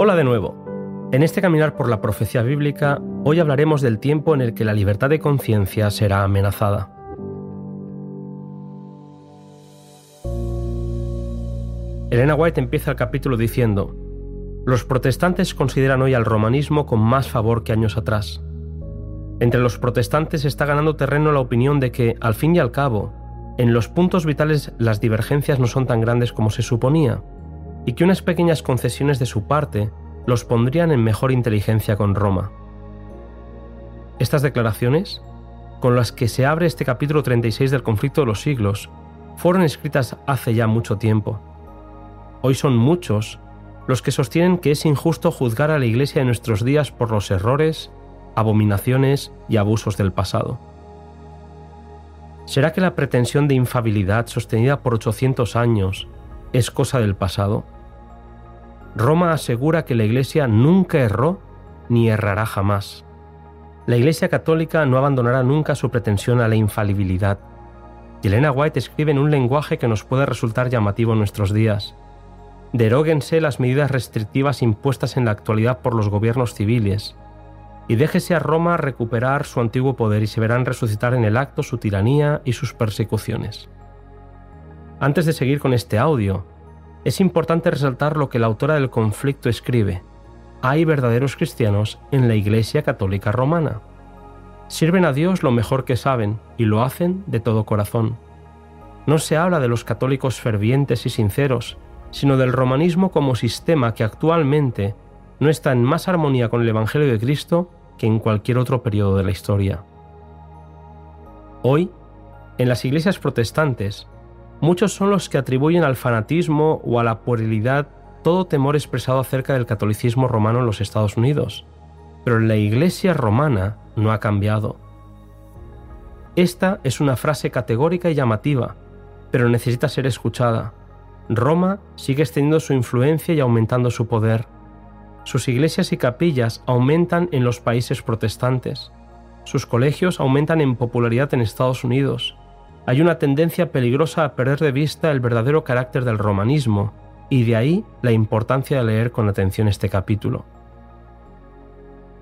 Hola de nuevo. En este caminar por la profecía bíblica, hoy hablaremos del tiempo en el que la libertad de conciencia será amenazada. Elena White empieza el capítulo diciendo, Los protestantes consideran hoy al romanismo con más favor que años atrás. Entre los protestantes está ganando terreno la opinión de que, al fin y al cabo, en los puntos vitales las divergencias no son tan grandes como se suponía, y que unas pequeñas concesiones de su parte los pondrían en mejor inteligencia con Roma. Estas declaraciones, con las que se abre este capítulo 36 del conflicto de los siglos, fueron escritas hace ya mucho tiempo. Hoy son muchos los que sostienen que es injusto juzgar a la Iglesia de nuestros días por los errores, abominaciones y abusos del pasado. ¿Será que la pretensión de infabilidad sostenida por 800 años es cosa del pasado? Roma asegura que la Iglesia nunca erró ni errará jamás. La Iglesia católica no abandonará nunca su pretensión a la infalibilidad. Y Elena White escribe en un lenguaje que nos puede resultar llamativo en nuestros días. Deróguense las medidas restrictivas impuestas en la actualidad por los gobiernos civiles, y déjese a Roma recuperar su antiguo poder y se verán resucitar en el acto su tiranía y sus persecuciones. Antes de seguir con este audio, es importante resaltar lo que la autora del conflicto escribe. Hay verdaderos cristianos en la Iglesia Católica Romana. Sirven a Dios lo mejor que saben y lo hacen de todo corazón. No se habla de los católicos fervientes y sinceros, sino del romanismo como sistema que actualmente no está en más armonía con el Evangelio de Cristo que en cualquier otro periodo de la historia. Hoy, en las iglesias protestantes, muchos son los que atribuyen al fanatismo o a la puerilidad todo temor expresado acerca del catolicismo romano en los Estados Unidos, pero la iglesia romana no ha cambiado. Esta es una frase categórica y llamativa, pero necesita ser escuchada. Roma sigue extendiendo su influencia y aumentando su poder sus iglesias y capillas aumentan en los países protestantes. Sus colegios aumentan en popularidad en Estados Unidos. Hay una tendencia peligrosa a perder de vista el verdadero carácter del romanismo, y de ahí la importancia de leer con atención este capítulo.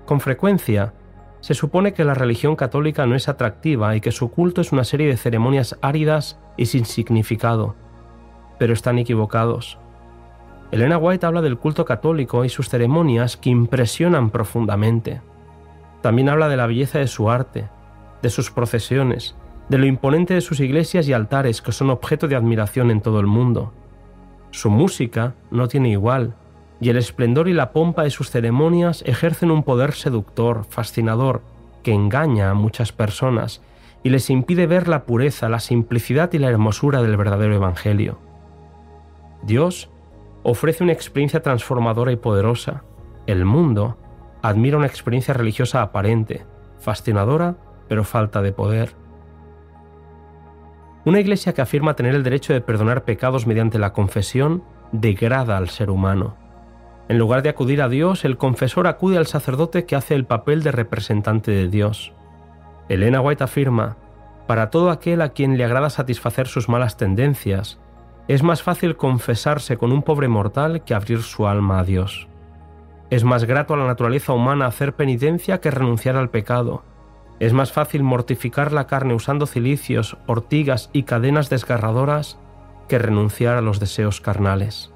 Con frecuencia, se supone que la religión católica no es atractiva y que su culto es una serie de ceremonias áridas y sin significado, pero están equivocados. Elena White habla del culto católico y sus ceremonias que impresionan profundamente. También habla de la belleza de su arte, de sus procesiones, de lo imponente de sus iglesias y altares que son objeto de admiración en todo el mundo. Su música no tiene igual, y el esplendor y la pompa de sus ceremonias ejercen un poder seductor, fascinador, que engaña a muchas personas y les impide ver la pureza, la simplicidad y la hermosura del verdadero Evangelio. Dios ofrece una experiencia transformadora y poderosa. El mundo admira una experiencia religiosa aparente, fascinadora, pero falta de poder. Una iglesia que afirma tener el derecho de perdonar pecados mediante la confesión degrada al ser humano. En lugar de acudir a Dios, el confesor acude al sacerdote que hace el papel de representante de Dios. Elena White afirma, para todo aquel a quien le agrada satisfacer sus malas tendencias, es más fácil confesarse con un pobre mortal que abrir su alma a Dios. Es más grato a la naturaleza humana hacer penitencia que renunciar al pecado. Es más fácil mortificar la carne usando cilicios, ortigas y cadenas desgarradoras que renunciar a los deseos carnales.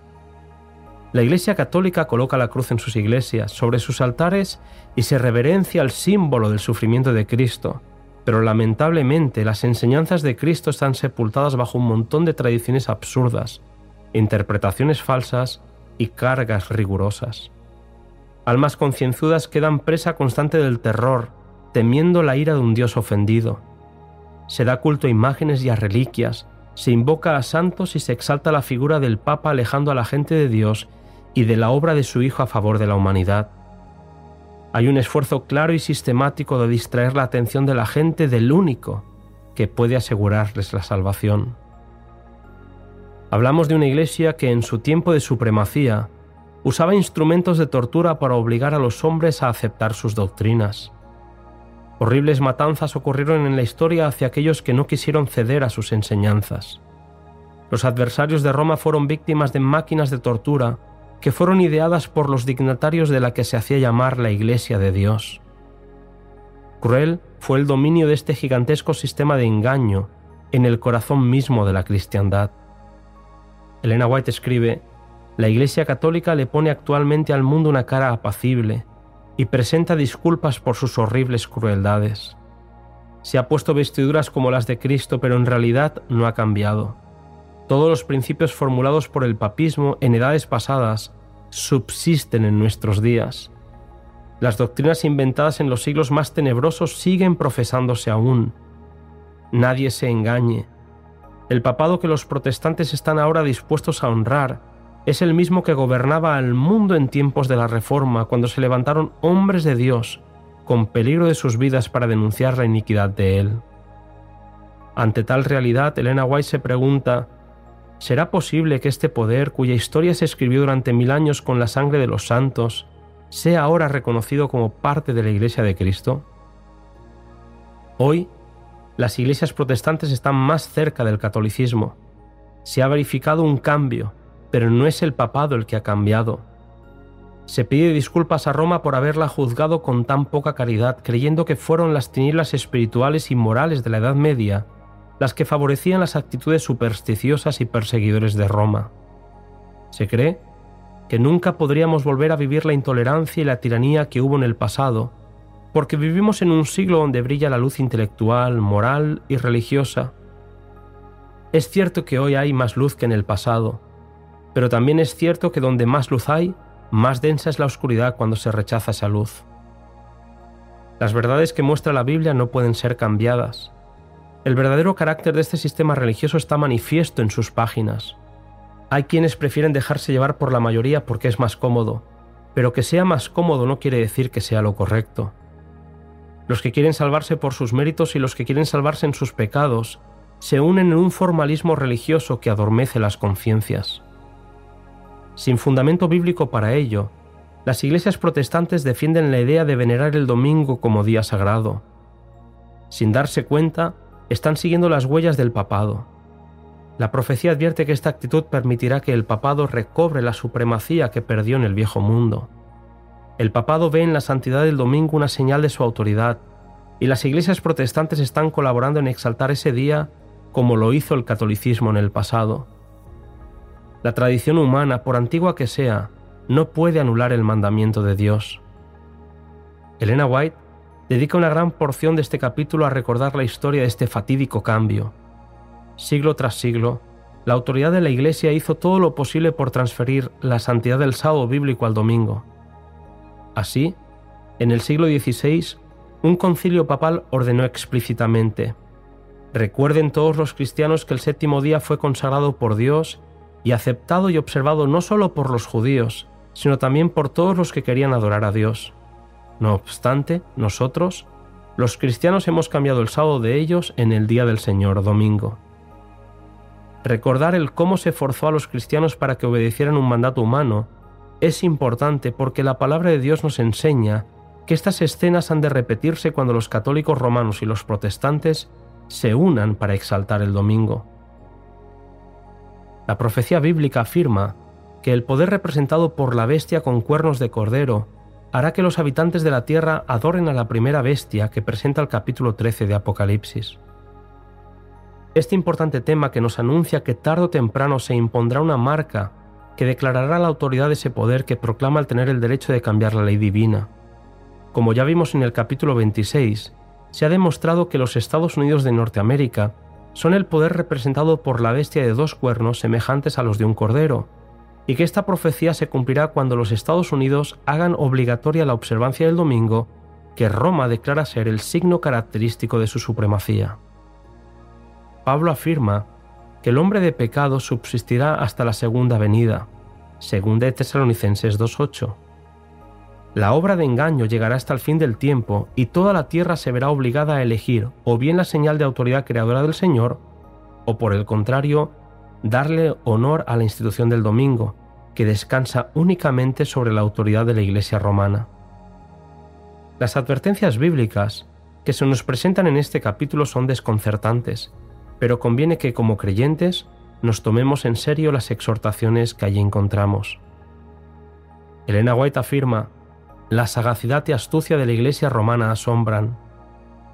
La Iglesia Católica coloca la cruz en sus iglesias, sobre sus altares y se reverencia al símbolo del sufrimiento de Cristo, pero lamentablemente las enseñanzas de Cristo están sepultadas bajo un montón de tradiciones absurdas, interpretaciones falsas y cargas rigurosas. Almas concienzudas quedan presa constante del terror, temiendo la ira de un Dios ofendido. Se da culto a imágenes y a reliquias, se invoca a santos y se exalta la figura del Papa alejando a la gente de Dios y de la obra de su Hijo a favor de la humanidad. Hay un esfuerzo claro y sistemático de distraer la atención de la gente del único que puede asegurarles la salvación. Hablamos de una iglesia que en su tiempo de supremacía usaba instrumentos de tortura para obligar a los hombres a aceptar sus doctrinas. Horribles matanzas ocurrieron en la historia hacia aquellos que no quisieron ceder a sus enseñanzas. Los adversarios de Roma fueron víctimas de máquinas de tortura que fueron ideadas por los dignatarios de la que se hacía llamar la Iglesia de Dios. Cruel fue el dominio de este gigantesco sistema de engaño en el corazón mismo de la cristiandad. Elena White escribe, la Iglesia Católica le pone actualmente al mundo una cara apacible y presenta disculpas por sus horribles crueldades. Se ha puesto vestiduras como las de Cristo, pero en realidad no ha cambiado. Todos los principios formulados por el papismo en edades pasadas subsisten en nuestros días. Las doctrinas inventadas en los siglos más tenebrosos siguen profesándose aún. Nadie se engañe. El papado que los protestantes están ahora dispuestos a honrar es el mismo que gobernaba al mundo en tiempos de la Reforma, cuando se levantaron hombres de Dios con peligro de sus vidas para denunciar la iniquidad de él. Ante tal realidad, Elena White se pregunta, ¿será posible que este poder, cuya historia se escribió durante mil años con la sangre de los santos, sea ahora reconocido como parte de la Iglesia de Cristo? Hoy, las iglesias protestantes están más cerca del catolicismo. Se ha verificado un cambio, pero no es el papado el que ha cambiado. Se pide disculpas a Roma por haberla juzgado con tan poca caridad, creyendo que fueron las tinieblas espirituales y morales de la Edad Media las que favorecían las actitudes supersticiosas y perseguidores de Roma. Se cree que nunca podríamos volver a vivir la intolerancia y la tiranía que hubo en el pasado, porque vivimos en un siglo donde brilla la luz intelectual, moral y religiosa. Es cierto que hoy hay más luz que en el pasado, pero también es cierto que donde más luz hay, más densa es la oscuridad cuando se rechaza esa luz. Las verdades que muestra la Biblia no pueden ser cambiadas. El verdadero carácter de este sistema religioso está manifiesto en sus páginas. Hay quienes prefieren dejarse llevar por la mayoría porque es más cómodo, pero que sea más cómodo no quiere decir que sea lo correcto. Los que quieren salvarse por sus méritos y los que quieren salvarse en sus pecados se unen en un formalismo religioso que adormece las conciencias. Sin fundamento bíblico para ello, las iglesias protestantes defienden la idea de venerar el domingo como día sagrado. Sin darse cuenta, están siguiendo las huellas del papado. La profecía advierte que esta actitud permitirá que el papado recobre la supremacía que perdió en el viejo mundo. El papado ve en la santidad del domingo una señal de su autoridad, y las iglesias protestantes están colaborando en exaltar ese día como lo hizo el catolicismo en el pasado. La tradición humana, por antigua que sea, no puede anular el mandamiento de Dios. Elena White dedica una gran porción de este capítulo a recordar la historia de este fatídico cambio siglo tras siglo, la autoridad de la Iglesia hizo todo lo posible por transferir la santidad del sábado bíblico al domingo. Así, en el siglo XVI, un concilio papal ordenó explícitamente, recuerden todos los cristianos que el séptimo día fue consagrado por Dios y aceptado y observado no solo por los judíos, sino también por todos los que querían adorar a Dios. No obstante, nosotros, los cristianos hemos cambiado el sábado de ellos en el día del Señor, domingo. Recordar el cómo se forzó a los cristianos para que obedecieran un mandato humano es importante porque la palabra de Dios nos enseña que estas escenas han de repetirse cuando los católicos romanos y los protestantes se unan para exaltar el domingo. La profecía bíblica afirma que el poder representado por la bestia con cuernos de cordero hará que los habitantes de la tierra adoren a la primera bestia que presenta el capítulo 13 de Apocalipsis. Este importante tema que nos anuncia que tarde o temprano se impondrá una marca que declarará la autoridad de ese poder que proclama el tener el derecho de cambiar la ley divina. Como ya vimos en el capítulo 26, se ha demostrado que los Estados Unidos de Norteamérica son el poder representado por la bestia de dos cuernos semejantes a los de un cordero, y que esta profecía se cumplirá cuando los Estados Unidos hagan obligatoria la observancia del domingo, que Roma declara ser el signo característico de su supremacía. Pablo afirma que el hombre de pecado subsistirá hasta la segunda venida, según de Tesalonicenses 2.8. La obra de engaño llegará hasta el fin del tiempo y toda la tierra se verá obligada a elegir o bien la señal de autoridad creadora del Señor, o por el contrario, darle honor a la institución del domingo, que descansa únicamente sobre la autoridad de la Iglesia romana. Las advertencias bíblicas que se nos presentan en este capítulo son desconcertantes pero conviene que como creyentes nos tomemos en serio las exhortaciones que allí encontramos. Elena White afirma, la sagacidad y astucia de la Iglesia romana asombran.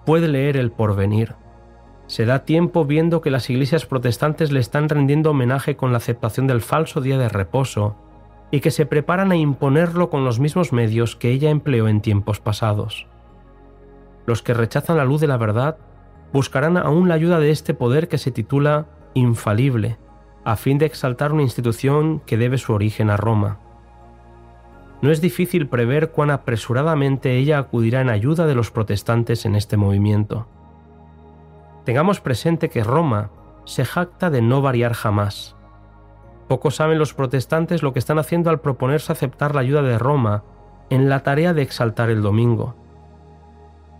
Puede leer el porvenir. Se da tiempo viendo que las iglesias protestantes le están rendiendo homenaje con la aceptación del falso día de reposo y que se preparan a imponerlo con los mismos medios que ella empleó en tiempos pasados. Los que rechazan la luz de la verdad buscarán aún la ayuda de este poder que se titula infalible, a fin de exaltar una institución que debe su origen a Roma. No es difícil prever cuán apresuradamente ella acudirá en ayuda de los protestantes en este movimiento. Tengamos presente que Roma se jacta de no variar jamás. Pocos saben los protestantes lo que están haciendo al proponerse aceptar la ayuda de Roma en la tarea de exaltar el domingo.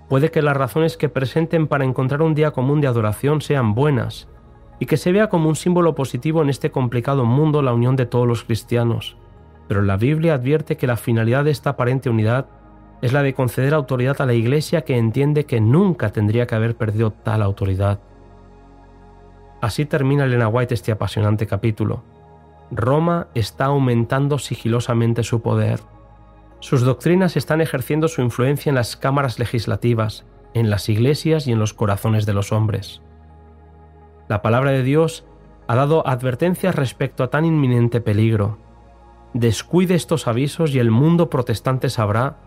Puede que las razones que presenten para encontrar un día común de adoración sean buenas, y que se vea como un símbolo positivo en este complicado mundo la unión de todos los cristianos. Pero la Biblia advierte que la finalidad de esta aparente unidad es la de conceder autoridad a la Iglesia que entiende que nunca tendría que haber perdido tal autoridad. Así termina Elena White este apasionante capítulo. Roma está aumentando sigilosamente su poder. Sus doctrinas están ejerciendo su influencia en las cámaras legislativas, en las iglesias y en los corazones de los hombres. La palabra de Dios ha dado advertencias respecto a tan inminente peligro. Descuide estos avisos y el mundo protestante sabrá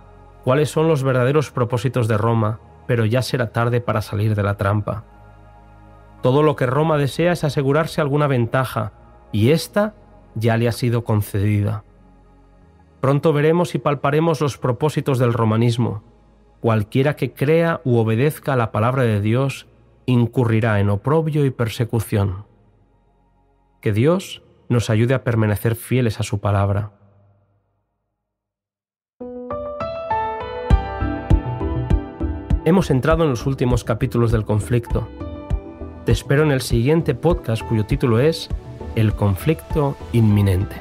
cuáles son los verdaderos propósitos de Roma, pero ya será tarde para salir de la trampa. Todo lo que Roma desea es asegurarse alguna ventaja, y ésta ya le ha sido concedida. Pronto veremos y palparemos los propósitos del romanismo. Cualquiera que crea u obedezca a la palabra de Dios incurrirá en oprobio y persecución. Que Dios nos ayude a permanecer fieles a su palabra. Hemos entrado en los últimos capítulos del conflicto. Te espero en el siguiente podcast cuyo título es El conflicto inminente.